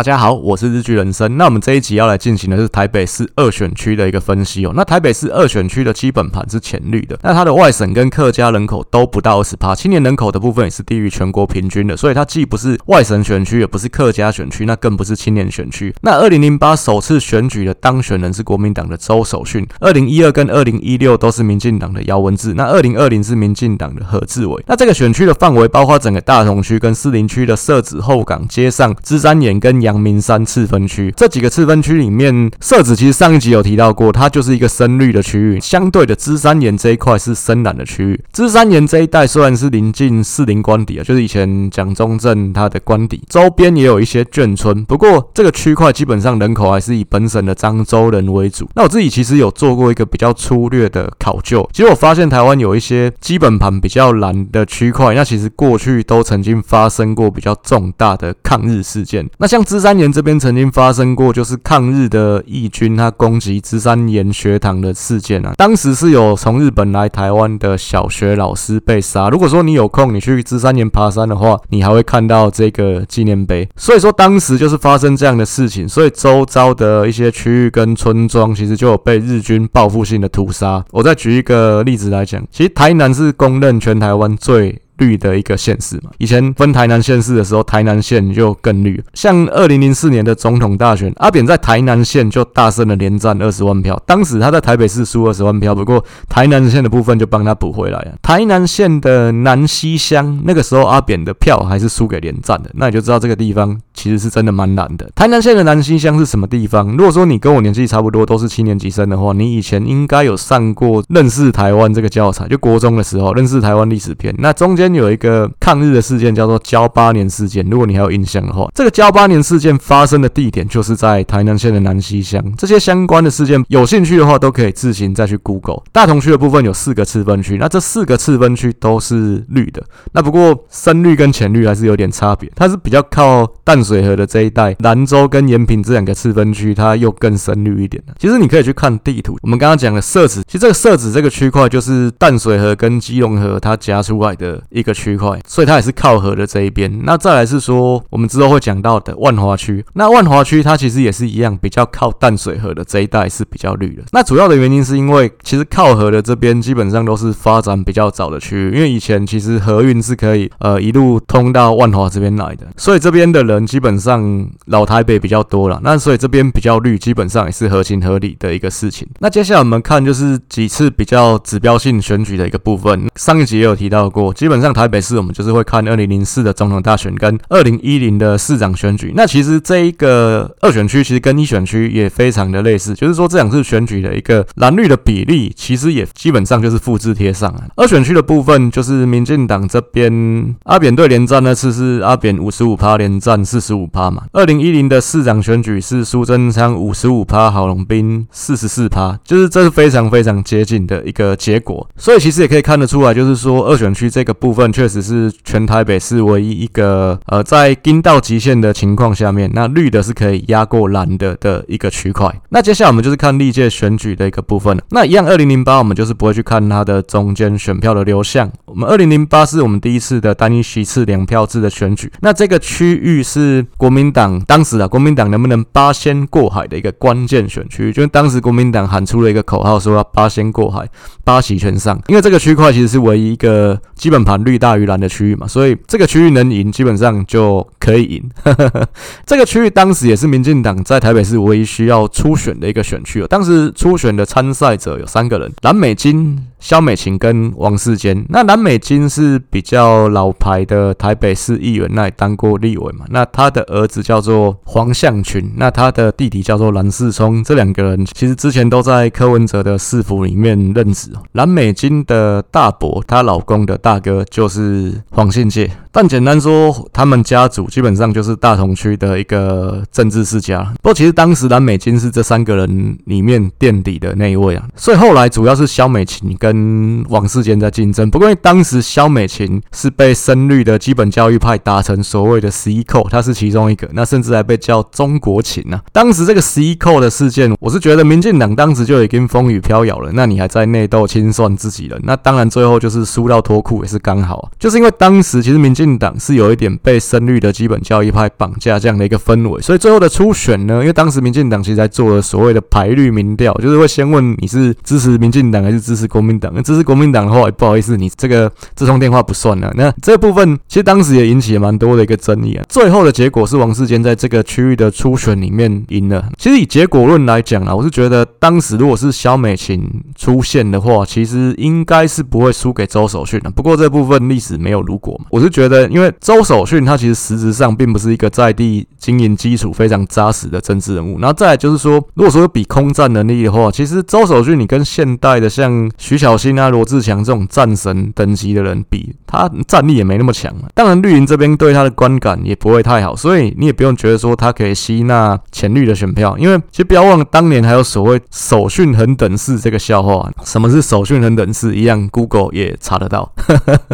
大家好，我是日剧人生。那我们这一集要来进行的是台北市二选区的一个分析哦。那台北市二选区的基本盘是浅绿的，那它的外省跟客家人口都不到二十趴，青年人口的部分也是低于全国平均的，所以它既不是外省选区，也不是客家选区，那更不是青年选区。那二零零八首次选举的当选人是国民党的周守训，二零一二跟二零一六都是民进党的姚文智，那二零二零是民进党的何志伟。那这个选区的范围包括整个大同区跟士林区的社子后港街上、芝山岩跟阳明山次分区这几个次分区里面，社子其实上一集有提到过，它就是一个深绿的区域。相对的，芝山岩这一块是深蓝的区域。芝山岩这一带虽然是临近士林官邸啊，就是以前蒋中正他的官邸，周边也有一些眷村。不过这个区块基本上人口还是以本省的漳州人为主。那我自己其实有做过一个比较粗略的考究，其实我发现台湾有一些基本盘比较蓝的区块，那其实过去都曾经发生过比较重大的抗日事件。那像芝山岩这边曾经发生过，就是抗日的义军他攻击芝山岩学堂的事件啊。当时是有从日本来台湾的小学老师被杀。如果说你有空，你去芝山岩爬山的话，你还会看到这个纪念碑。所以说当时就是发生这样的事情，所以周遭的一些区域跟村庄其实就有被日军报复性的屠杀。我再举一个例子来讲，其实台南是公认全台湾最绿的一个县市嘛，以前分台南县市的时候，台南县就更绿。像二零零四年的总统大选，阿扁在台南县就大胜了，连战二十万票。当时他在台北市输二十万票，不过台南县的部分就帮他补回来了。台南县的南西乡，那个时候阿扁的票还是输给连战的，那你就知道这个地方其实是真的蛮难的。台南县的南西乡是什么地方？如果说你跟我年纪差不多，都是七年级生的话，你以前应该有上过认识台湾这个教材，就国中的时候认识台湾历史篇，那中间。有一个抗日的事件叫做交八年事件，如果你还有印象的话，这个交八年事件发生的地点就是在台南县的南西乡。这些相关的事件，有兴趣的话都可以自行再去 Google。大同区的部分有四个次分区，那这四个次分区都是绿的。那不过深绿跟浅绿还是有点差别，它是比较靠淡水河的这一带，兰州跟延平这两个次分区，它又更深绿一点。其实你可以去看地图，我们刚刚讲的社子，其实这个社子这个区块就是淡水河跟基隆河它夹出来的一个区块，所以它也是靠河的这一边。那再来是说，我们之后会讲到的万华区。那万华区它其实也是一样，比较靠淡水河的这一带是比较绿的。那主要的原因是因为，其实靠河的这边基本上都是发展比较早的区域，因为以前其实河运是可以呃一路通到万华这边来的，所以这边的人基本上老台北比较多了。那所以这边比较绿，基本上也是合情合理的一个事情。那接下来我们看就是几次比较指标性选举的一个部分。上一集也有提到过，基本上台北市我们就是会看二零零四的总统大选跟二零一零的市长选举。那其实这一个二选区其实跟一选区也非常的类似，就是说这两次选举的一个蓝绿的比例，其实也基本上就是复制贴上啊。二选区的部分就是民进党这边阿扁对连战那次是阿扁五十五趴，连战四十五趴嘛。二零一零的市长选举是苏贞昌五十五趴，郝龙斌四十四趴，就是这是非常非常接近的一个结果。所以其实也可以看得出来，就是说二选区这个部部分确实是全台北市唯一一个呃在盯到极限的情况下面，那绿的是可以压过蓝的的一个区块。那接下来我们就是看历届选举的一个部分了。那一样，二零零八我们就是不会去看它的中间选票的流向。我们二零零八是我们第一次的单一席次两票制的选举。那这个区域是国民党当时啊，国民党能不能八仙过海的一个关键选区，就是当时国民党喊出了一个口号，说要八仙过海，八席全上。因为这个区块其实是唯一一个基本盘绿大于蓝的区域嘛，所以这个区域能赢，基本上就可以赢。这个区域当时也是民进党在台北市唯一需要初选的一个选区。当时初选的参赛者有三个人：蓝美金、萧美琴跟王世坚。那蓝美金是比较老牌的台北市议员，那也当过立委嘛。那他的儿子叫做黄向群，那他的弟弟叫做蓝世聪。这两个人其实之前都在柯文哲的市府里面任职。蓝美金的大伯，她老公的大哥就是黄信介。但简单说，他们家族基本上就是大同区的一个政治世家。不过，其实当时蓝美金是这三个人里面垫底的那一位啊。所以后来主要是萧美琴跟王世坚在竞争。不过，因为当时萧美琴是被深绿的基本教育派打成所谓的十一扣，他是其中一个。那甚至还被叫中国琴啊。当时这个十一扣的事件，我是觉得民进党当时就已经风雨飘摇了。那你还在内斗清算自己人，那当然最后就是输到脱裤也是刚刚好，就是因为当时其实民进党是有一点被深绿的基本教义派绑架这样的一个氛围，所以最后的初选呢，因为当时民进党其实在做了所谓的排绿民调，就是会先问你是支持民进党还是支持国民党，那支持国民党的话，不好意思，你这个这通电话不算了。那这部分其实当时也引起了蛮多的一个争议啊。最后的结果是王世坚在这个区域的初选里面赢了。其实以结果论来讲啊，我是觉得当时如果是萧美琴出现的话，其实应该是不会输给周守训的。不过这部分历史没有如果嘛，我是觉得，因为周守训他其实实质上并不是一个在地经营基础非常扎实的政治人物。然后再来就是说，如果说比空战能力的话，其实周守训你跟现代的像徐小新啊、罗志强这种战神等级的人比，他战力也没那么强。当然绿营这边对他的观感也不会太好，所以你也不用觉得说他可以吸纳浅绿的选票，因为其实不要忘了当年还有所谓守训恒等式这个笑话。什么是守训恒等式？一样，Google 也查得到。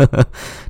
呵呵。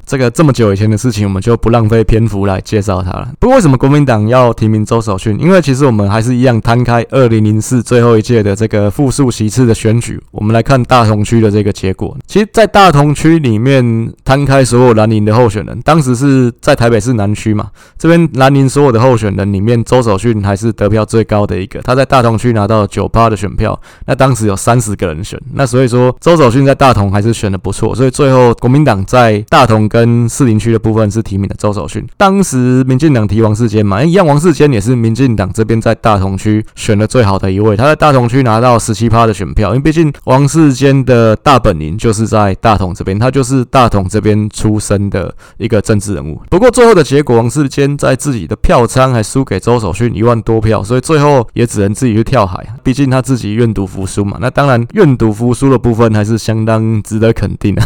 这个这么久以前的事情，我们就不浪费篇幅来介绍它了。不过为什么国民党要提名周守训？因为其实我们还是一样摊开二零零四最后一届的这个复数席次的选举，我们来看大同区的这个结果。其实，在大同区里面摊开所有蓝营的候选人，当时是在台北市南区嘛，这边蓝营所有的候选人里面，周守训还是得票最高的一个，他在大同区拿到九趴的选票。那当时有三十个人选，那所以说周守训在大同还是选的不错，所以最后国民党在大同跟士林区的部分是提名的周守训，当时民进党提王世坚嘛，一样王世坚也是民进党这边在大同区选的最好的一位，他在大同区拿到十七趴的选票，因为毕竟王世坚的大本营就是在大同这边，他就是大同这边出生的一个政治人物。不过最后的结果，王世坚在自己的票仓还输给周守训一万多票，所以最后也只能自己去跳海，毕竟他自己愿赌服输嘛。那当然愿赌服输的部分还是相当值得肯定的。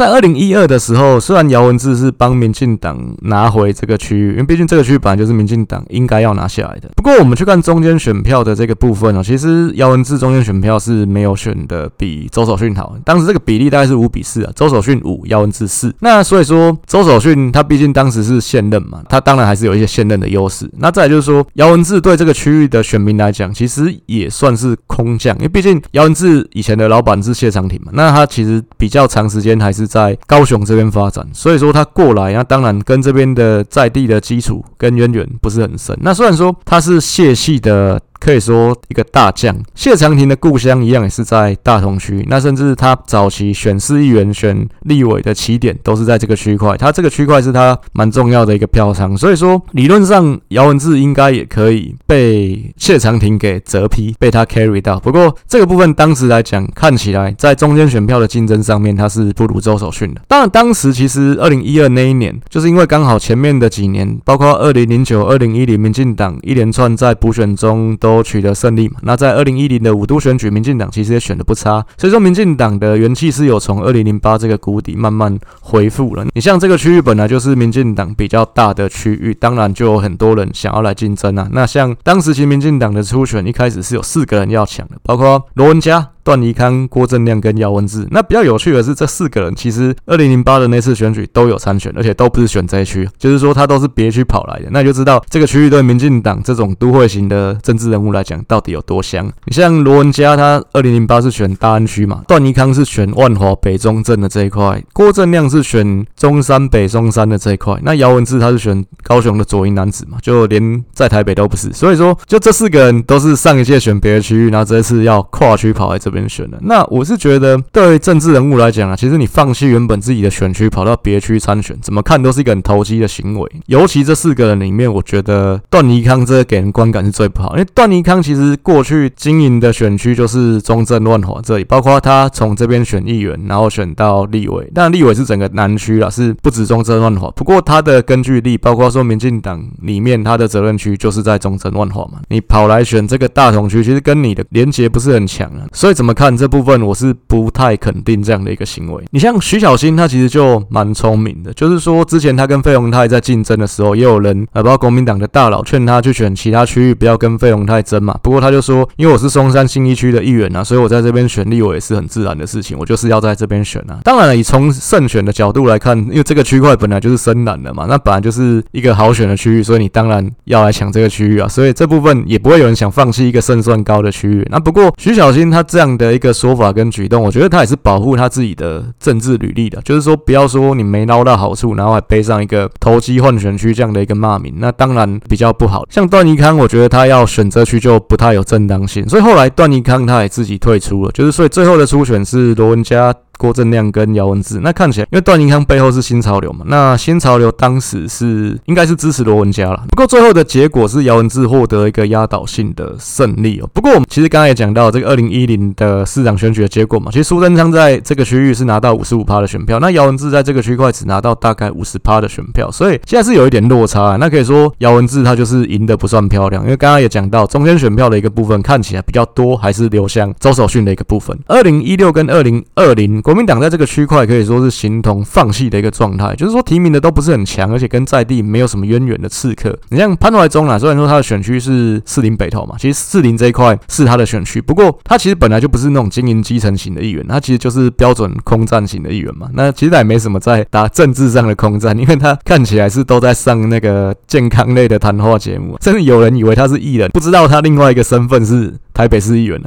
在二零一二的时候。虽然姚文智是帮民进党拿回这个区域，因为毕竟这个区域本来就是民进党应该要拿下来的。不过，我们去看中间选票的这个部分哦，其实姚文智中间选票是没有选的比周守训好。当时这个比例大概是五比四啊，周守训五，姚文智四。那所以说，周守训他毕竟当时是现任嘛，他当然还是有一些现任的优势。那再就是说，姚文智对这个区域的选民来讲，其实也算是空降，因为毕竟姚文智以前的老板是谢长廷嘛，那他其实比较长时间还是在高雄这边。发展，所以说他过来，那当然跟这边的在地的基础跟渊源不是很深。那虽然说他是谢系的。可以说一个大将，谢长廷的故乡一样也是在大同区。那甚至他早期选市议员、选立委的起点都是在这个区块。他这个区块是他蛮重要的一个票仓，所以说理论上姚文智应该也可以被谢长廷给责批，被他 carry 到。不过这个部分当时来讲，看起来在中间选票的竞争上面，他是不如周守训的。当然，当时其实二零一二那一年，就是因为刚好前面的几年，包括二零零九、二零一零，民进党一连串在补选中都都取得胜利嘛？那在二零一零的五都选举，民进党其实也选的不差，所以说民进党的元气是有从二零零八这个谷底慢慢恢复了。你像这个区域本来就是民进党比较大的区域，当然就有很多人想要来竞争啊。那像当时其实民进党的初选一开始是有四个人要抢的，包括罗文佳。段宜康、郭正亮跟姚文智，那比较有趣的是，这四个人其实二零零八的那次选举都有参选，而且都不是选这一区，就是说他都是别区跑来的。那就知道这个区域对民进党这种都会型的政治人物来讲，到底有多香。你像罗文嘉，他二零零八是选大安区嘛，段宜康是选万华北中正的这一块，郭正亮是选中山北松山的这一块，那姚文智他是选高雄的左营楠梓嘛，就连在台北都不是。所以说，就这四个人都是上一届选别的区域，然后这次要跨区跑来这边。选的那我是觉得，对于政治人物来讲啊，其实你放弃原本自己的选区，跑到别区参选，怎么看都是一个很投机的行为。尤其这四个人里面，我觉得段宜康这个给人观感是最不好，因为段宜康其实过去经营的选区就是中正万华这里，包括他从这边选议员，然后选到立委，但立委是整个南区啦，是不止中正万华。不过他的根据地，包括说民进党里面他的责任区就是在中正万华嘛，你跑来选这个大同区，其实跟你的连结不是很强啊，所以怎么？看这部分，我是不太肯定这样的一个行为。你像徐小新，他其实就蛮聪明的，就是说之前他跟费鸿泰在竞争的时候，也有人呃，包括国民党的大佬劝他去选其他区域，不要跟费鸿泰争嘛。不过他就说，因为我是松山新一区的议员啊，所以我在这边选立委也是很自然的事情，我就是要在这边选啊。当然了，以从胜选的角度来看，因为这个区块本来就是深蓝的嘛，那本来就是一个好选的区域，所以你当然要来抢这个区域啊。所以这部分也不会有人想放弃一个胜算高的区域。那不过徐小新他这样。的一个说法跟举动，我觉得他也是保护他自己的政治履历的，就是说不要说你没捞到好处，然后还背上一个投机换选区这样的一个骂名，那当然比较不好。像段宜康，我觉得他要选择区就不太有正当性，所以后来段宜康他也自己退出了，就是所以最后的初选是罗文佳。郭正亮跟姚文智，那看起来，因为段宜康背后是新潮流嘛，那新潮流当时是应该是支持罗文佳了。不过最后的结果是姚文智获得一个压倒性的胜利哦。不过我们其实刚才也讲到这个二零一零的市长选举的结果嘛，其实苏贞昌在这个区域是拿到五十五趴的选票，那姚文智在这个区块只拿到大概五十趴的选票，所以现在是有一点落差啊。那可以说姚文智他就是赢得不算漂亮，因为刚刚也讲到中间选票的一个部分看起来比较多，还是流向周守训的一个部分。二零一六跟二零二零，国民党在这个区。块可以说是形同放弃的一个状态，就是说提名的都不是很强，而且跟在地没有什么渊源的刺客。你像潘怀忠啊，虽然说他的选区是士林北投嘛，其实士林这一块是他的选区，不过他其实本来就不是那种经营基层型的议员，他其实就是标准空战型的议员嘛。那其实他也没什么在打政治上的空战，因为他看起来是都在上那个健康类的谈话节目，甚至有人以为他是艺人，不知道他另外一个身份是。台北市议员，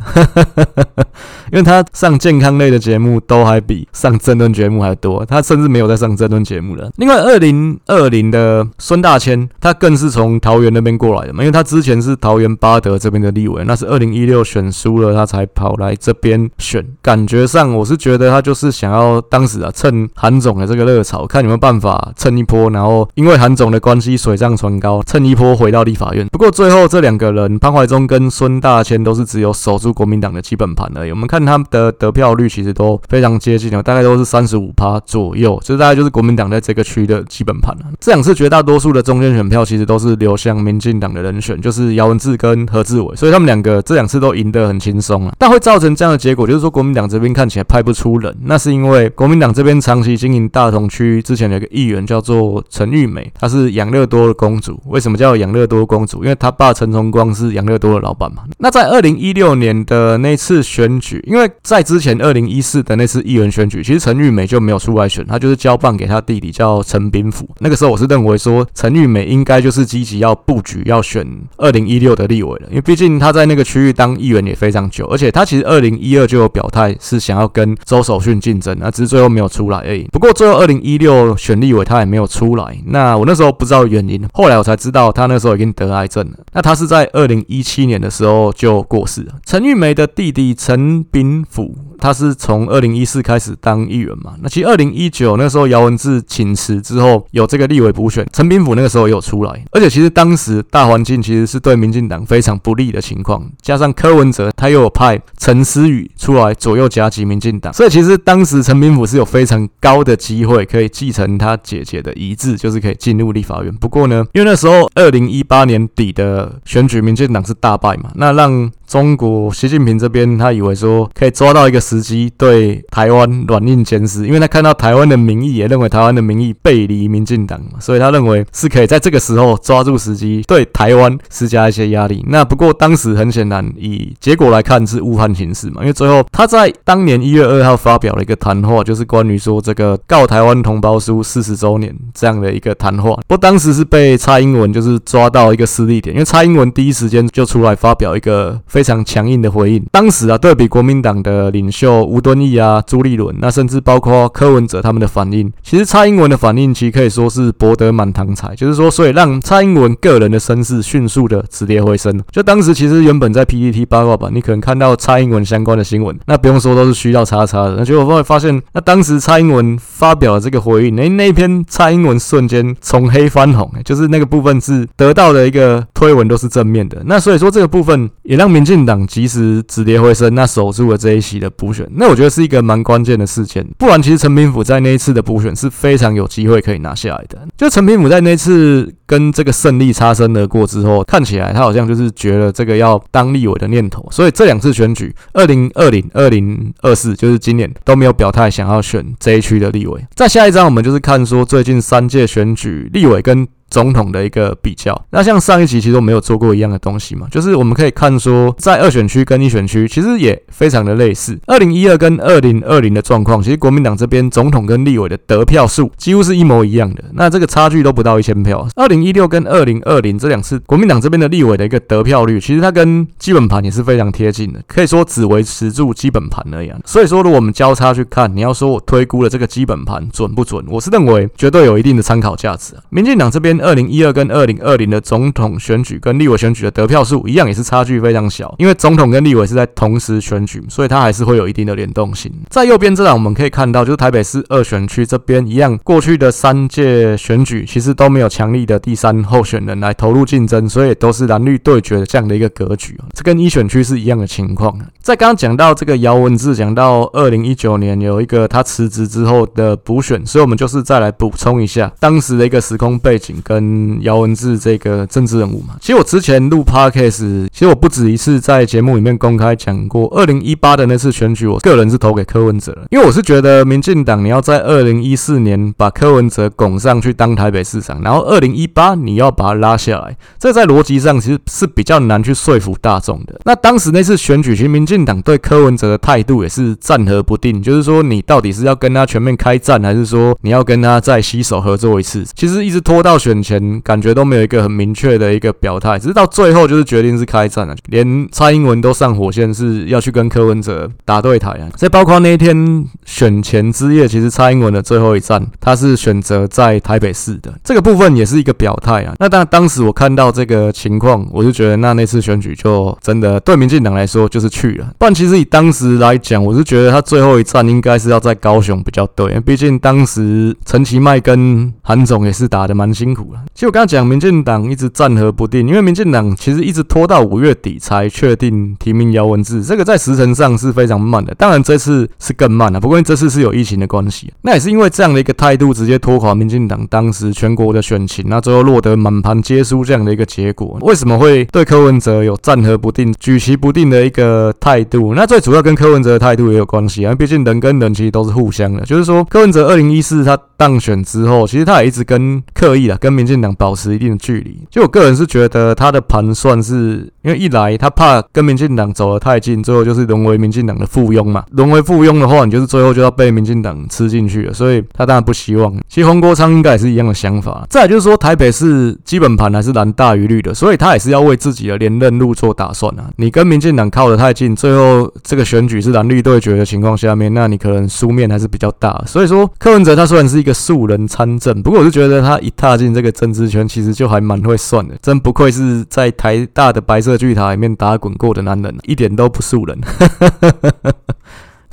因为他上健康类的节目都还比上政论节目还多，他甚至没有在上政论节目了。另外，二零二零的孙大千，他更是从桃园那边过来的嘛，因为他之前是桃园八德这边的立委，那是二零一六选输了，他才跑来这边选。感觉上，我是觉得他就是想要当时啊，趁韩总的这个热潮，看有没有办法蹭一波，然后因为韩总的关系水涨船高，蹭一波回到立法院。不过最后这两个人，潘怀宗跟孙大千都都是。只有守住国民党的基本盘而已。我们看他们的得票率其实都非常接近了，大概都是三十五趴左右，这大概就是国民党在这个区的基本盘了。这两次绝大多数的中间选票其实都是流向民进党的人选，就是姚文智跟何志伟，所以他们两个这两次都赢得很轻松啊。但会造成这样的结果，就是说国民党这边看起来派不出人，那是因为国民党这边长期经营大同区之前有一个议员叫做陈玉美，她是养乐多的公主。为什么叫养乐多公主？因为她爸陈崇光是养乐多的老板嘛。那在二零一六年的那次选举，因为在之前二零一四的那次议员选举，其实陈玉美就没有出来选，他就是交棒给他弟弟叫陈炳甫。那个时候我是认为说，陈玉美应该就是积极要布局要选二零一六的立委了，因为毕竟他在那个区域当议员也非常久，而且他其实二零一二就有表态是想要跟周守训竞争，那只是最后没有出来而已。不过最后二零一六选立委他也没有出来，那我那时候不知道原因，后来我才知道他那时候已经得癌症了。那他是在二零一七年的时候就过世了。陈玉梅的弟弟陈炳甫，他是从二零一四开始当议员嘛。那其实二零一九那时候姚文智请辞之后，有这个立委补选，陈炳甫那个时候也有出来。而且其实当时大环境其实是对民进党非常不利的情况，加上柯文哲他又派陈思宇出来左右夹击民进党，所以其实当时陈炳甫是有非常高的机会可以继承他姐姐的遗志，就是可以进入立法院。不过呢，因为那时候二零一八年底的选举，民进党是大败嘛，那让中国习近平这边，他以为说可以抓到一个时机对台湾软硬兼施，因为他看到台湾的民意，也认为台湾的民意背离民进党嘛，所以他认为是可以在这个时候抓住时机对台湾施加一些压力。那不过当时很显然，以结果来看是误判形势嘛，因为最后他在当年一月二号发表了一个谈话，就是关于说这个告台湾同胞书四十周年这样的一个谈话。不过当时是被蔡英文就是抓到一个失利点，因为蔡英文第一时间就出来发表一个非。非常强硬的回应。当时啊，对比国民党的领袖吴敦义啊、朱立伦，那甚至包括柯文哲他们的反应，其实蔡英文的反应其实可以说是博得满堂彩，就是说，所以让蔡英文个人的声势迅速的止跌回升。就当时其实原本在 PPT 八卦版，你可能看到蔡英文相关的新闻，那不用说都是虚到叉叉的。那结果会发现，那当时蔡英文发表了这个回应，那那篇蔡英文瞬间从黑翻红，就是那个部分是得到的一个推文都是正面的。那所以说这个部分也让民进。党及时止跌回升，那守住了这一席的补选，那我觉得是一个蛮关键的事件。不然，其实陈炳甫在那一次的补选是非常有机会可以拿下来的。就陈炳甫在那次跟这个胜利擦身而过之后，看起来他好像就是绝了这个要当立委的念头。所以这两次选举，二零二零、二零二四，就是今年都没有表态想要选这一区的立委。在下一张，我们就是看说最近三届选举立委跟总统的一个比较。那像上一集其实我没有做过一样的东西嘛，就是我们可以看说，在二选区跟一选区其实也非常的类似。二零一二跟二零二零的状况，其实国民党这边总统跟立委的得票数几乎是一模一样的，那这个差距都不到一千票。二零一六跟二零二零这两次国民党这边的立委的一个得票率，其实它跟基本盘也是非常贴近的，可以说只维持住基本盘而已。所以说，如果我们交叉去看，你要说我推估了这个基本盘准不准，我是认为绝对有一定的参考价值。民进党这边二零一二跟二零二零的总统选举跟立委选举的得票数一样，也是差距非常小，因为总统跟立委是在同时选举，所以它还是会有一定的联动性。在右边这档我们可以看到，就是台北市二选区这边一样，过去的三届选举其实都没有强力的第三候选人来投入竞争，所以都是蓝绿对决的这样的一个格局。这跟一选区是一样的情况。在刚刚讲到这个姚文智，讲到二零一九年有一个他辞职之后的补选，所以我们就是再来补充一下当时的一个时空背景跟姚文智这个政治人物嘛。其实我之前录 Podcast，其实我不止一次在节目里面公开讲过，二零一八的那次选举，我个人是投给柯文哲，因为我是觉得民进党你要在二零一四年把柯文哲拱上去当台北市长，然后二零一八你要把他拉下来，这在逻辑上其实是比较难去说服大众的。那当时那次选举，其实民进党对柯文哲的态度也是战和不定，就是说你到底是要跟他全面开战，还是说你要跟他再携手合作一次？其实一直拖到选前，感觉都没有一个很明确的一个表态，只是到最后就是决定是开战了，连蔡英文都上火线是要去跟柯文哲打对台啊。所以包括那一天选前之夜，其实蔡英文的最后一战，他是选择在台北市的，这个部分也是一个表态啊。那当当时我看到这个情况，我就觉得那那次选举就真的对民进党来说就是去了。但其实以当时来讲，我是觉得他最后一站应该是要在高雄比较对，毕竟当时陈其迈跟韩总也是打得蛮辛苦其实我刚刚讲民进党一直战和不定，因为民进党其实一直拖到五月底才确定提名姚文智，这个在时程上是非常慢的。当然这次是更慢了，不过这次是有疫情的关系，那也是因为这样的一个态度直接拖垮民进党当时全国的选情，那最后落得满盘皆输这样的一个结果。为什么会对柯文哲有战和不定、举棋不定的一个态度？那最主要跟柯文哲的态度也有关系啊，毕竟人跟人其实都是互相的。就是说，柯文哲二零一四他当选之后，其实他也一直跟刻意的跟民进党保持一定的距离。就我个人是觉得他的盘算是，因为一来他怕跟民进党走得太近，最后就是沦为民进党的附庸嘛。沦为附庸的话，你就是最后就要被民进党吃进去了。所以他当然不希望。其实洪国昌应该也是一样的想法。再就是说，台北市基本盘还是蓝大于绿的，所以他也是要为自己的连任路做打算啊。你跟民进党靠得太近，最后这个选举是蓝绿对决的情况下面，那你可能输面还是比较大。所以说，柯文哲他虽然是一个素人参政，不过我是觉得他一踏进这个政治圈，其实就还蛮会算的。真不愧是在台大的白色巨塔里面打滚过的男人，一点都不素人。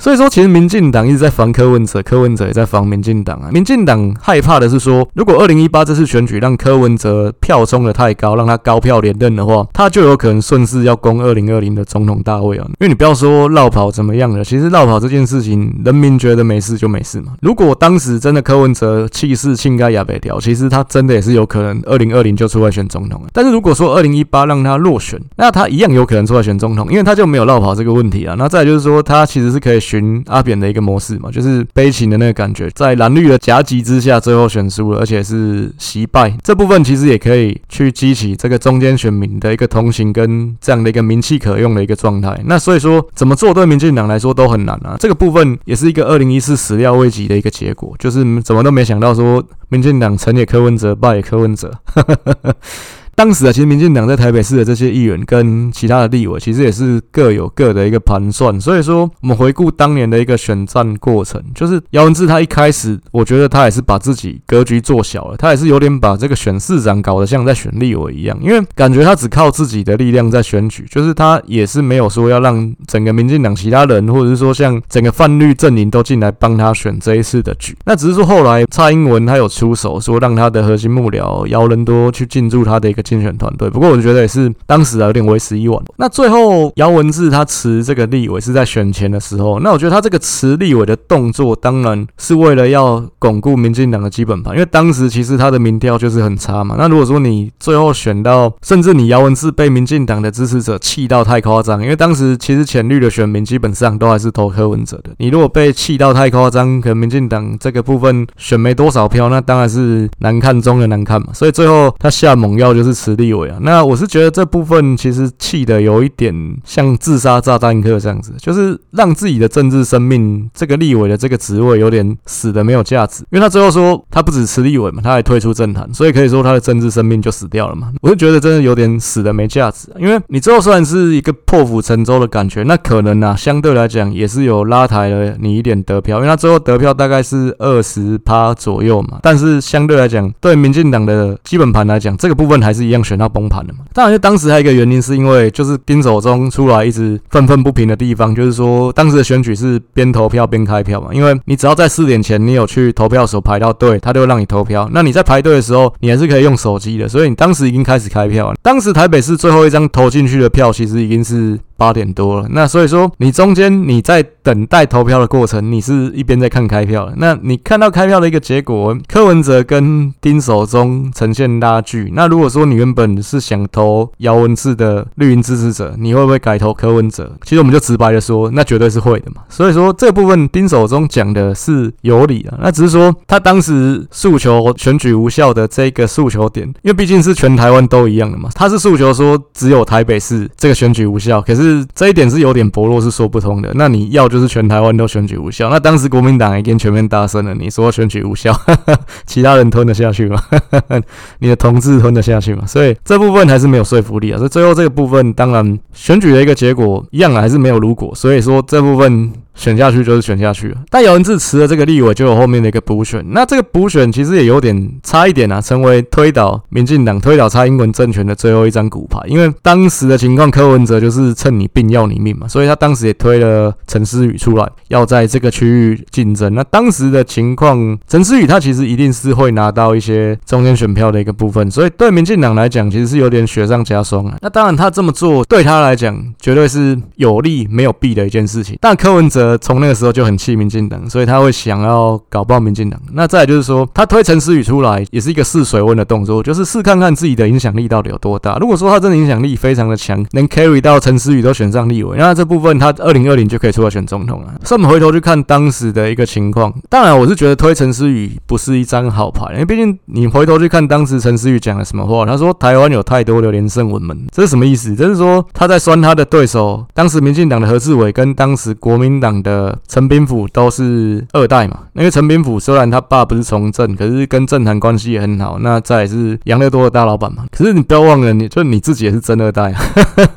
所以说，其实民进党一直在防柯文哲，柯文哲也在防民进党啊。民进党害怕的是说，如果二零一八这次选举让柯文哲票冲得太高，让他高票连任的话，他就有可能顺势要攻二零二零的总统大位啊。因为你不要说落跑怎么样了，其实落跑这件事情，人民觉得没事就没事嘛。如果当时真的柯文哲气势倾该亚北调，其实他真的也是有可能二零二零就出来选总统了。但是如果说二零一八让他落选，那他一样有可能出来选总统，因为他就没有落跑这个问题啊。那再就是说，他其实是可以。寻阿扁的一个模式嘛，就是悲情的那个感觉，在蓝绿的夹击之下，最后选输了，而且是惜败。这部分其实也可以去激起这个中间选民的一个同情跟这样的一个名气可用的一个状态。那所以说，怎么做对民进党来说都很难啊。这个部分也是一个二零一四始料未及的一个结果，就是怎么都没想到说，民进党成也柯文哲，败也柯文哲。当时啊，其实民进党在台北市的这些议员跟其他的立委，其实也是各有各的一个盘算。所以说，我们回顾当年的一个选战过程，就是姚文智他一开始，我觉得他也是把自己格局做小了，他也是有点把这个选市长搞得像在选立委一样，因为感觉他只靠自己的力量在选举，就是他也是没有说要让整个民进党其他人，或者是说像整个泛绿阵营都进来帮他选这一次的局。那只是说后来蔡英文他有出手，说让他的核心幕僚姚人多去进驻他的一个。竞选团队。不过我觉得也是当时啊有点为时已晚。那最后姚文智他辞这个立委是在选前的时候，那我觉得他这个辞立委的动作当然是为了要巩固民进党的基本盘，因为当时其实他的民调就是很差嘛。那如果说你最后选到，甚至你姚文智被民进党的支持者气到太夸张，因为当时其实浅绿的选民基本上都还是投柯文哲的。你如果被气到太夸张，可能民进党这个部分选没多少票，那当然是难看中的难看嘛。所以最后他下猛药就是辞立委啊。那我是觉得这部分其实气的有一点像自杀炸弹客这样子，就是让自己的政治生命这个立委的这个职位有点死的没有价值。因为他最后说他不止辞立委嘛，他还退出政坛，所以可以说他的政治生命就死掉了嘛。我就觉得真的有点死的没价值，因为你最后虽然是一个破釜沉舟的感觉，那可能啊相对来讲也是有拉抬了你一点得票，因为他最后得票大概是二十趴左右嘛。但是相对来讲，对民进党的基本盘来讲，这个部分还是一样选到崩盘的嘛。当然，当时还有一个原因是因为就是丁守中出来一直愤愤不平的地方，就是说当时的选举是边投票边开票嘛，因为你只要在四点前你有去投票所排到队，他就会让你投票。那你在排队的时候，你还是可以用手机的，所以你当时已经开始开票了。当时台北市最后一张投进去的票，其实已经是。八点多了，那所以说你中间你在等待投票的过程，你是一边在看开票的。那你看到开票的一个结果，柯文哲跟丁守中呈现拉锯。那如果说你原本是想投姚文智的绿营支持者，你会不会改投柯文哲？其实我们就直白的说，那绝对是会的嘛。所以说这部分丁守中讲的是有理的，那只是说他当时诉求选举无效的这个诉求点，因为毕竟是全台湾都一样的嘛，他是诉求说只有台北市这个选举无效，可是。这一点是有点薄弱，是说不通的。那你要就是全台湾都选举无效，那当时国民党已经全面大胜了，你说选举无效，其他人吞得下去吗？你的同志吞得下去吗？所以这部分还是没有说服力啊。所以最后这个部分，当然选举的一个结果一样还是没有如果。所以说这部分。选下去就是选下去了，但姚文智辞了这个立委，就有后面的一个补选。那这个补选其实也有点差一点啊，成为推倒民进党、推倒蔡英文政权的最后一张骨牌。因为当时的情况，柯文哲就是趁你病要你命嘛，所以他当时也推了陈思宇出来，要在这个区域竞争。那当时的情况，陈思宇他其实一定是会拿到一些中间选票的一个部分，所以对民进党来讲，其实是有点雪上加霜啊。那当然，他这么做对他来讲，绝对是有利没有弊的一件事情。但柯文哲。呃，从那个时候就很气民进党，所以他会想要搞爆民进党。那再就是说，他推陈思宇出来，也是一个试水温的动作，就是试看看自己的影响力到底有多大。如果说他真的影响力非常的强，能 carry 到陈思宇都选上立委，那这部分他二零二零就可以出来选总统了。所以我们回头去看当时的一个情况，当然我是觉得推陈思宇不是一张好牌，因为毕竟你回头去看当时陈思宇讲了什么话，他说台湾有太多的连胜文们，这是什么意思？就是说他在酸他的对手，当时民进党的何志伟跟当时国民党。的陈炳甫都是二代嘛，因为陈炳甫虽然他爸不是从政，可是跟政坛关系也很好。那再也是养乐多的大老板嘛。可是你不要忘了，你就你自己也是真二代啊。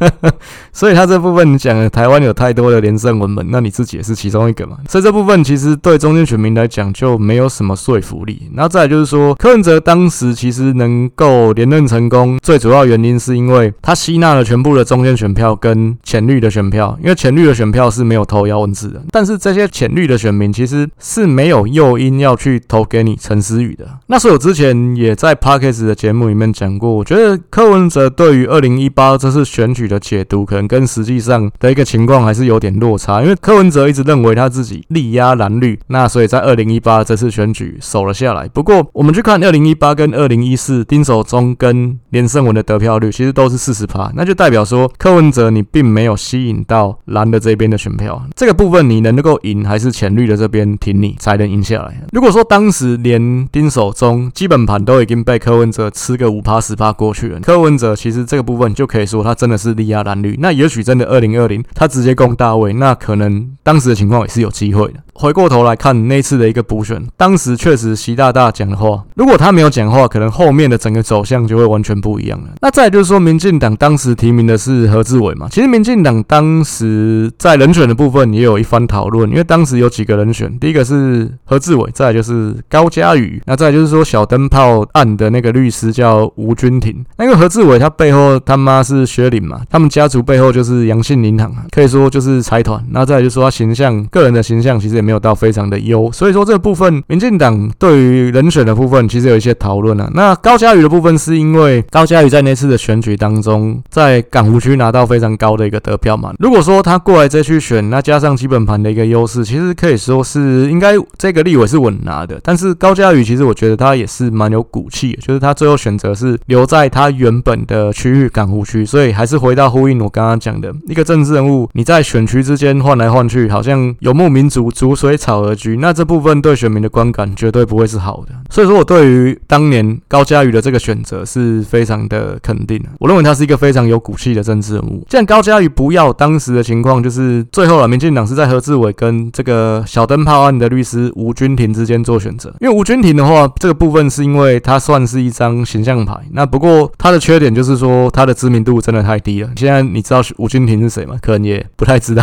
所以他这部分你讲了台湾有太多的连胜文本，那你自己也是其中一个嘛。所以这部分其实对中间选民来讲就没有什么说服力。那再来就是说，柯文哲当时其实能够连任成功，最主要原因是因为他吸纳了全部的中间选票跟浅绿的选票，因为浅绿的选票是没有投姚文智。但是这些浅绿的选民其实是没有诱因要去投给你陈思宇的。那是我之前也在 Podcast 的节目里面讲过，我觉得柯文哲对于二零一八这次选举的解读，可能跟实际上的一个情况还是有点落差。因为柯文哲一直认为他自己力压蓝绿，那所以在二零一八这次选举守了下来。不过我们去看二零一八跟二零一四丁守中跟连胜文的得票率，其实都是四十趴，那就代表说柯文哲你并没有吸引到蓝的这边的选票。这个部分。你能够赢，还是浅绿的这边挺你才能赢下来？如果说当时连丁守中基本盘都已经被柯文哲吃个五趴十趴过去了，柯文哲其实这个部分就可以说他真的是力压蓝绿。那也许真的二零二零他直接攻大卫，那可能当时的情况也是有机会的。回过头来看那次的一个补选，当时确实习大大讲的话，如果他没有讲话，可能后面的整个走向就会完全不一样了。那再就是说，民进党当时提名的是何志伟嘛？其实民进党当时在人选的部分也有一番讨论，因为当时有几个人选，第一个是何志伟，再就是高嘉瑜，那再就是说小灯泡案的那个律师叫吴君婷。那个何志伟他背后他妈是薛凌嘛，他们家族背后就是阳信银行，可以说就是财团。那再就是说他形象，个人的形象其实也。没有到非常的优，所以说这部分，民进党对于人选的部分其实有一些讨论啊。那高嘉瑜的部分是因为高嘉瑜在那次的选举当中，在港湖区拿到非常高的一个得票嘛。如果说他过来再去选，那加上基本盘的一个优势，其实可以说是应该这个立委是稳拿的。但是高嘉瑜其实我觉得他也是蛮有骨气的，就是他最后选择是留在他原本的区域港湖区，所以还是回到呼应我刚刚讲的一个政治人物，你在选区之间换来换去，好像游牧民族水草而居，那这部分对选民的观感绝对不会是好的。所以说我对于当年高嘉瑜的这个选择是非常的肯定的，我认为他是一个非常有骨气的政治人物。既然高嘉瑜不要当时的情况，就是最后了，民进党是在何志伟跟这个小灯泡案的律师吴君庭之间做选择，因为吴君庭的话，这个部分是因为他算是一张形象牌，那不过他的缺点就是说他的知名度真的太低了。现在你知道吴君庭是谁吗？可能也不太知道。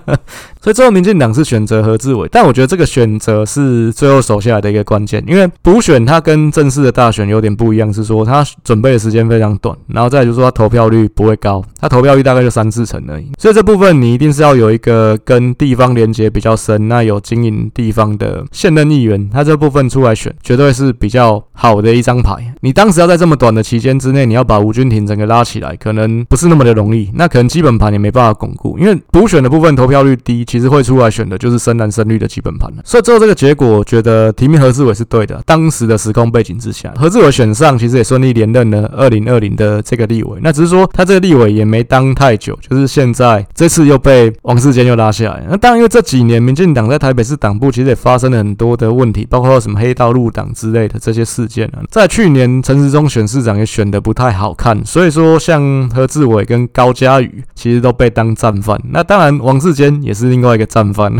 所以最后民进党是选择何志伟，但我觉得这个选择是最后守下来的一个关键，因为补选它跟正式的大选有点不一样，是说他准备的时间非常短，然后再就是说它投票率不会高，他投票率大概就三四成而已。所以这部分你一定是要有一个跟地方连接比较深，那有经营地方的现任议员，他这部分出来选，绝对是比较好的一张牌。你当时要在这么短的期间之内，你要把吴君庭整个拉起来，可能不是那么的容易，那可能基本盘也没办法巩固，因为补选的部分投票率低。其实会出来选的就是深蓝胜率的基本盘了，所以最后这个结果，觉得提名何志伟是对的。当时的时空背景之下，何志伟选上，其实也顺利连任了二零二零的这个立委。那只是说他这个立委也没当太久，就是现在这次又被王世坚又拉下来。那当然，因为这几年民进党在台北市党部其实也发生了很多的问题，包括什么黑道入党之类的这些事件啊。在去年陈时中选市长也选得不太好看，所以说像何志伟跟高嘉瑜其实都被当战犯。那当然，王世坚也是。另外一个战犯，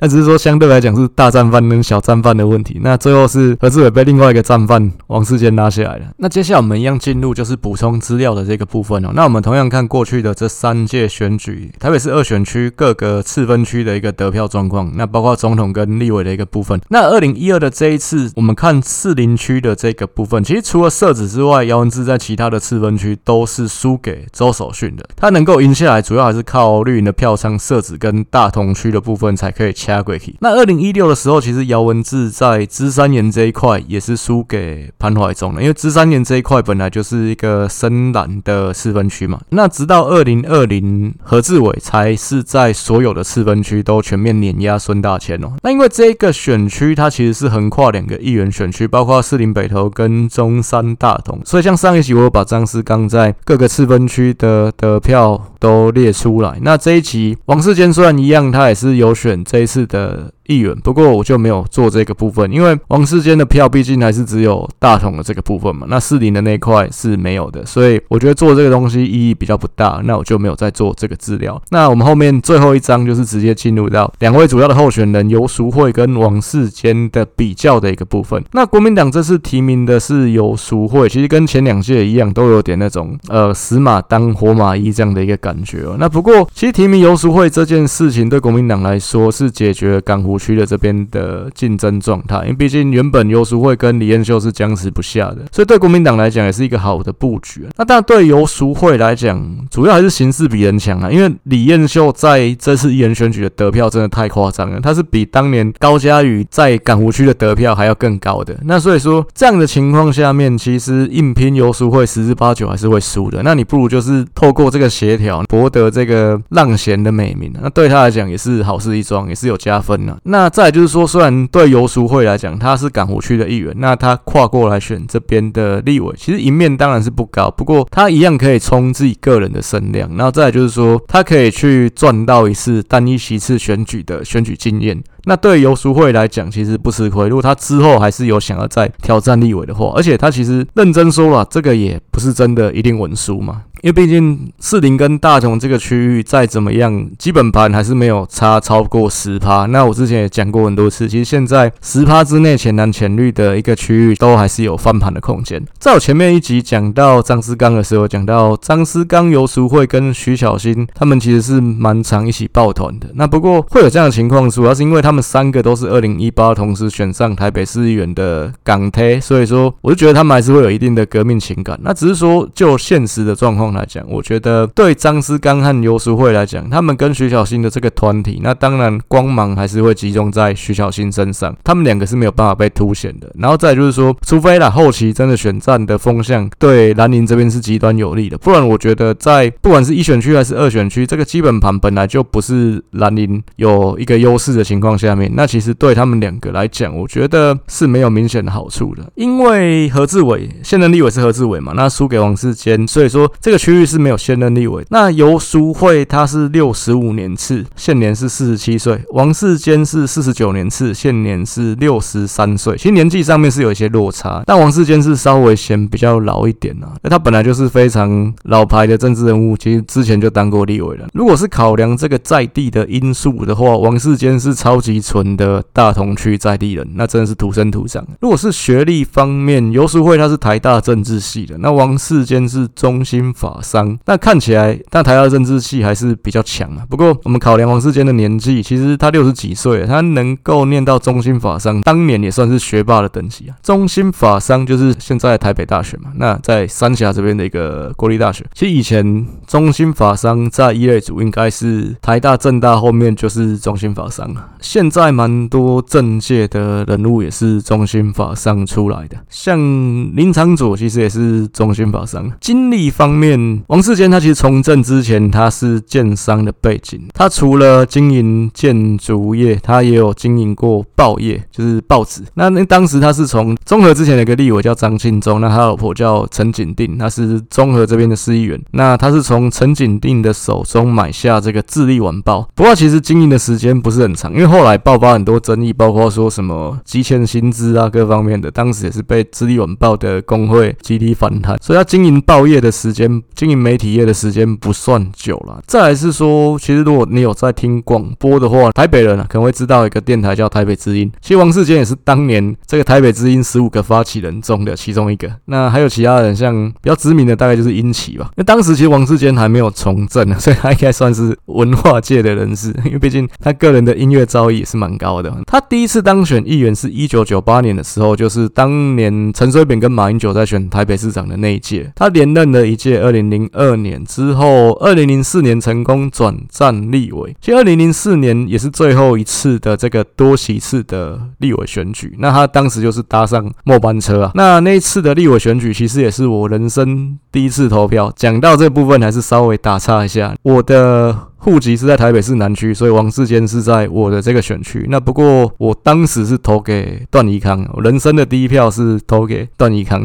那只是说相对来讲是大战犯跟小战犯的问题。那最后是何志伟被另外一个战犯王世坚拉下来了。那接下来我们一样进入就是补充资料的这个部分哦。那我们同样看过去的这三届选举，台北市二选区各个次分区的一个得票状况，那包括总统跟立委的一个部分。那二零一二的这一次，我们看士林区的这个部分，其实除了社子之外，姚文智在其他的次分区都是输给周守训的。他能够赢下来，主要还是靠绿营的票仓社子跟大。同区的部分才可以掐过去。那二零一六的时候，其实姚文智在芝山岩这一块也是输给潘怀宗了，因为芝山岩这一块本来就是一个深蓝的四分区嘛。那直到二零二零，何志伟才是在所有的四分区都全面碾压孙大千哦。那因为这个选区它其实是横跨两个议员选区，包括士林北投跟中山大同，所以像上一集我有把张思刚在各个次分区的得票都列出来。那这一集王世坚虽然一样。他也是有选这一次是的议员，不过我就没有做这个部分，因为王世坚的票毕竟还是只有大同的这个部分嘛，那士林的那一块是没有的，所以我觉得做这个东西意义比较不大，那我就没有再做这个资料。那我们后面最后一章就是直接进入到两位主要的候选人游淑慧跟王世坚的比较的一个部分。那国民党这次提名的是游淑慧，其实跟前两届一样，都有点那种呃死马当活马医这样的一个感觉哦。那不过其实提名游淑慧这件事情对国民党来说是解决了港湖区的这边的竞争状态，因为毕竟原本游淑慧跟李彦秀是僵持不下的，所以对国民党来讲也是一个好的布局。那但对游淑慧来讲，主要还是形势比人强啊，因为李彦秀在这次议员选举的得票真的太夸张了，他是比当年高嘉瑜在港湖区的得票还要更高的。那所以说这样的情况下面，其实硬拼游淑慧十之八九还是会输的。那你不如就是透过这个协调博得这个浪贤的美名，那对他来讲也是好事一桩，也是有加分的。那再就是说，虽然对游淑慧来讲，他是港湖区的议员，那他跨过来选这边的立委，其实赢面当然是不高，不过他一样可以冲自己个人的声量。然后再就是说，他可以去赚到一次单一席次选举的选举经验。那对游淑慧来讲，其实不吃亏。如果他之后还是有想要再挑战立委的话，而且他其实认真说了，这个也不是真的一定稳输嘛。因为毕竟士林跟大同这个区域再怎么样，基本盘还是没有差超过十趴。那我之前也讲过很多次，其实现在十趴之内浅蓝浅绿的一个区域都还是有翻盘的空间。在我前面一集讲到张思刚的时候，讲到张思刚、游淑慧跟徐小新他们其实是蛮常一起抱团的。那不过会有这样的情况，主要是因为他们三个都是二零一八同时选上台北市议员的港台，所以说我就觉得他们还是会有一定的革命情感。那只是说就现实的状况。来讲，我觉得对张思刚和游淑慧来讲，他们跟徐小新的这个团体，那当然光芒还是会集中在徐小新身上，他们两个是没有办法被凸显的。然后再就是说，除非啦后期真的选战的风向对兰陵这边是极端有利的，不然我觉得在不管是一选区还是二选区，这个基本盘本来就不是兰陵有一个优势的情况下面，那其实对他们两个来讲，我觉得是没有明显的好处的，因为何志伟现任立委是何志伟嘛，那输给王世坚，所以说这个区域是没有现任立委。那游淑慧他是六十五年次，现年是四十七岁，王世坚是四十九年次，现年是六十三岁，其实年纪上面是有一些落差，但王世坚是稍微显比较老一点啊，那他本来就是非常老牌的政治人物，其实之前就当过立委了。如果是考量这个在地的因素的话，王世坚是超级纯的大同区在地人，那真的是土生土长。如果是学历方面，游淑慧他是台大政治系的，那王世坚是中兴法法商，那看起来但台大政治系还是比较强啊。不过我们考量王世坚的年纪，其实他六十几岁，他能够念到中兴法商，当年也算是学霸的等级啊。中兴法商就是现在台北大学嘛，那在三峡这边的一个国立大学。其实以前中兴法商在一类组应该是台大、政大后面就是中兴法商啊。现在蛮多政界的人物也是中兴法商出来的，像林长佐其实也是中兴法商。经历方面，王世坚他其实从政之前他是建商的背景，他除了经营建筑业，他也有经营过报业，就是报纸。那那当时他是从中和之前的一个立委叫张庆忠，那他老婆叫陈景定，他是中和这边的市议员。那他是从陈景定的手中买下这个《智利晚报》，不过其实经营的时间不是很长，因为后来爆发很多争议，包括说什么积欠薪资啊各方面的，当时也是被《智利晚报》的工会集体反弹，所以他经营报业的时间，经营媒体业的时间不算久了。再来是说，其实如果你有在听广播的话，台北人啊可能会知道一个电台叫台北之音，其实王世坚也是当年这个台北之音十五个发起人中的其中一个。那还有其他人，像比较知名的大概就是殷琦吧。那当时其实王世坚还没有从政，所以他应该算是文化界的人士，因为毕竟他个人的音乐造诣也是蛮高的。他第一次当选议员是一九九八年的时候，就是当年陈水扁跟马英九在选台北市长的那一届，他连任了一届，二零零二年之后，二零零四年成功转战立委。其实二零零四年也是最后一次的这个多席次的立委选举，那他当时就是搭上末班车啊。那那一次的立委选举，其实也是我人生第一次投票。讲到这部分，还是稍微打岔一下，我的。户籍是在台北市南区，所以王世坚是在我的这个选区。那不过我当时是投给段宜康，我人生的第一票是投给段宜康。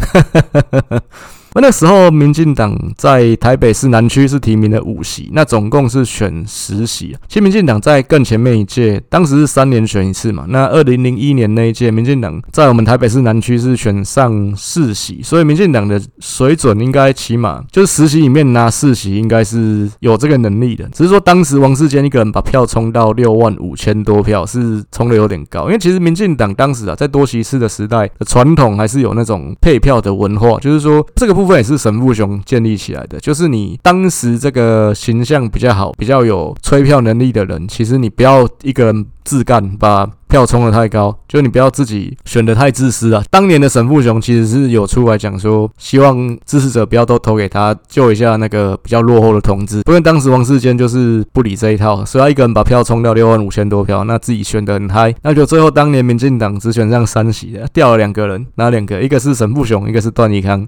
那那时候，民进党在台北市南区是提名了五席，那总共是选十席。其实民进党在更前面一届，当时是三年选一次嘛。那二零零一年那一届，民进党在我们台北市南区是选上四席，所以民进党的水准应该起码就是十席里面拿四席，应该是有这个能力的。只是说当时王世坚一个人把票冲到六万五千多票，是冲的有点高。因为其实民进党当时啊，在多席次的时代传统还是有那种配票的文化，就是说这个部。部分也是神父熊建立起来的，就是你当时这个形象比较好、比较有吹票能力的人，其实你不要一个人自干把。票冲得太高，就你不要自己选得太自私啊。当年的沈富雄其实是有出来讲说，希望支持者不要都投给他，救一下那个比较落后的同志。不过当时王世坚就是不理这一套，所以他一个人把票冲掉六万五千多票，那自己选得很嗨。那就最后当年民进党只选上三席的，掉了两个人，哪两个？一个是沈富雄，一个是段宜康。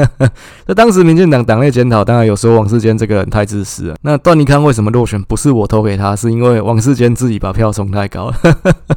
那当时民进党党内检讨，当然有说王世坚这个人太自私了。那段宜康为什么落选？不是我投给他，是因为王世坚自己把票冲太高了。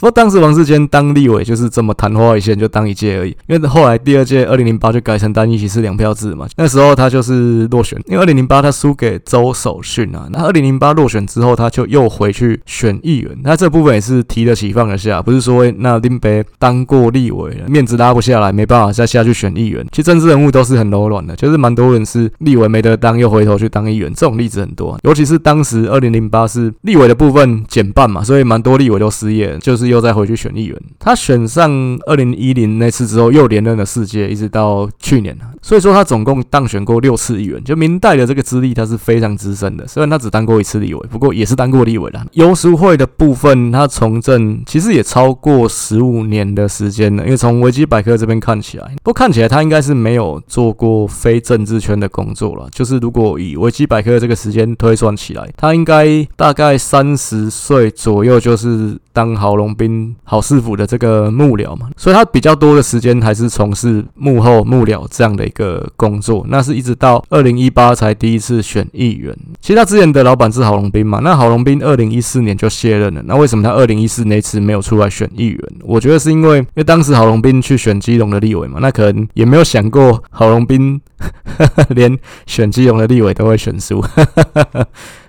不过当时王世坚当立委就是这么昙花一现，就当一届而已。因为后来第二届二零零八就改成单一席次两票制嘛，那时候他就是落选。因为二零零八他输给周守训啊，那二零零八落选之后，他就又回去选议员。那这部分也是提得起放得下，不是说那林北当过立委了，面子拉不下来，没办法再下去选议员。其实政治人物都是很柔软的，就是蛮多人是立委没得当，又回头去当议员，这种例子很多。尤其是当时二零零八是立委的部分减半嘛，所以蛮多立委都失业，就是。又再回去选议员，他选上二零一零那次之后，又连任了四届，一直到去年。所以说他总共当选过六次议员，就民代的这个资历他是非常资深的。虽然他只当过一次立委，不过也是当过立委的。游淑会的部分，他从政其实也超过十五年的时间了，因为从维基百科这边看起来，不过看起来他应该是没有做过非政治圈的工作了。就是如果以维基百科这个时间推算起来，他应该大概三十岁左右就是。当豪龙兵郝市府的这个幕僚嘛，所以他比较多的时间还是从事幕后幕僚这样的一个工作。那是一直到二零一八才第一次选议员。其实他之前的老板是郝龙斌嘛，那郝龙斌二零一四年就卸任了。那为什么他二零一四那次没有出来选议员？我觉得是因为因为当时郝龙斌去选基隆的立委嘛，那可能也没有想过郝龙斌 连选基隆的立委都会选输。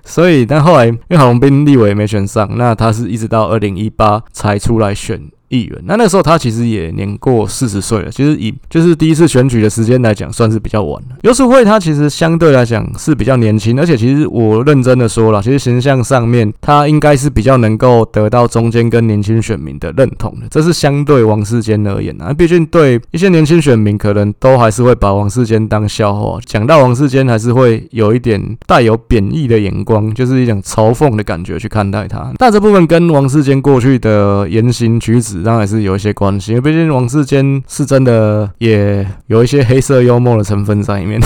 所以，但后来因为郝龙斌立委没选上，那他是一直到二零一八才出来选。议员，那那时候他其实也年过四十岁了，其实以就是第一次选举的时间来讲，算是比较晚了。游淑慧他其实相对来讲是比较年轻，而且其实我认真的说了，其实形象上面他应该是比较能够得到中间跟年轻选民的认同的，这是相对王世坚而言啊。毕竟对一些年轻选民，可能都还是会把王世坚当笑话，讲到王世坚还是会有一点带有贬义的眼光，就是一种嘲讽的感觉去看待他。但这部分跟王世坚过去的言行举止，当然是有一些关系，因为毕竟王世坚是真的也有一些黑色幽默的成分在里面。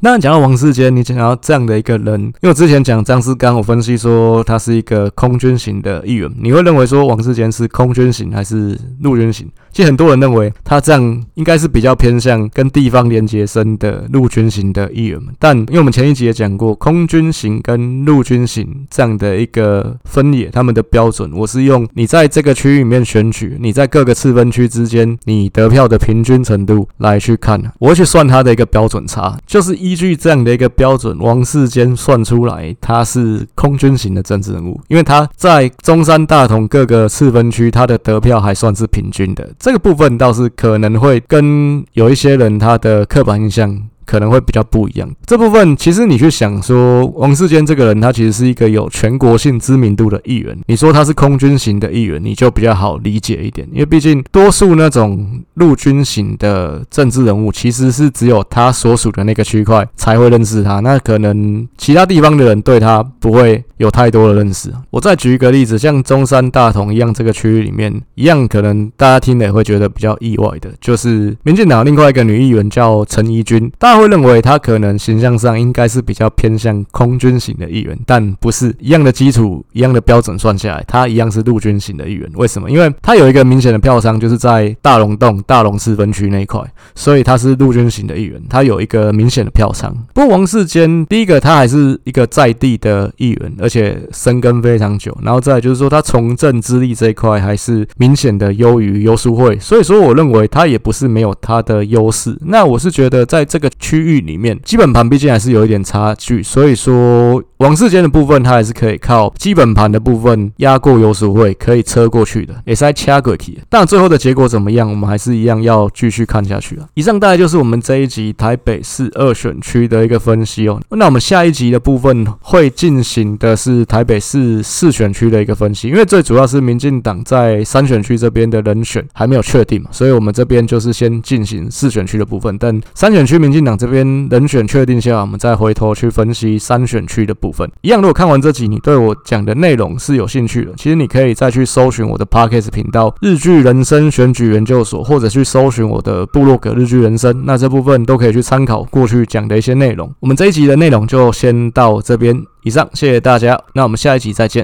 那讲到王世坚，你讲到这样的一个人，因为我之前讲张斯纲，我分析说他是一个空军型的议员，你会认为说王世坚是空军型还是陆军型？其实很多人认为他这样应该是比较偏向跟地方连结深的陆军型的议员，但因为我们前一集也讲过，空军型跟陆军型这样的一个分野，他们的标准，我是用你在这个区域里面选举，你在各个次分区之间你得票的平均程度来去看，我会去算他的一个标准差，就是一。依据这样的一个标准，王世坚算出来他是空军型的政治人物，因为他在中山、大同各个次分区，他的得票还算是平均的。这个部分倒是可能会跟有一些人他的刻板印象。可能会比较不一样。这部分其实你去想说，王世坚这个人，他其实是一个有全国性知名度的议员。你说他是空军型的议员，你就比较好理解一点，因为毕竟多数那种陆军型的政治人物，其实是只有他所属的那个区块才会认识他。那可能其他地方的人对他不会有太多的认识。我再举一个例子，像中山、大同一样这个区域里面，一样可能大家听了也会觉得比较意外的，就是民进党另外一个女议员叫陈怡君，大会认为他可能形象上应该是比较偏向空军型的议员，但不是一样的基础、一样的标准算下来，他一样是陆军型的议员。为什么？因为他有一个明显的票仓，就是在大龙洞、大龙次分区那一块，所以他是陆军型的议员，他有一个明显的票仓。不过王世坚，第一个他还是一个在地的议员，而且深耕非常久，然后再就是说他从政资历这一块还是明显的优于游淑慧，所以说我认为他也不是没有他的优势。那我是觉得在这个。区域里面基本盘毕竟还是有一点差距，所以说王世坚的部分他还是可以靠基本盘的部分压过游淑慧，可以车过去的，也是在掐过去。但最后的结果怎么样，我们还是一样要继续看下去啊。以上大概就是我们这一集台北市二选区的一个分析哦。那我们下一集的部分会进行的是台北市四选区的一个分析，因为最主要是民进党在三选区这边的人选还没有确定嘛，所以我们这边就是先进行四选区的部分，但三选区民进党。这边人选确定下，我们再回头去分析三选区的部部分。一样，如果看完这集，你对我讲的内容是有兴趣的，其实你可以再去搜寻我的 Podcast 频道“日剧人生选举研究所”，或者去搜寻我的部落格“日剧人生”。那这部分都可以去参考过去讲的一些内容。我们这一集的内容就先到这边，以上，谢谢大家。那我们下一集再见。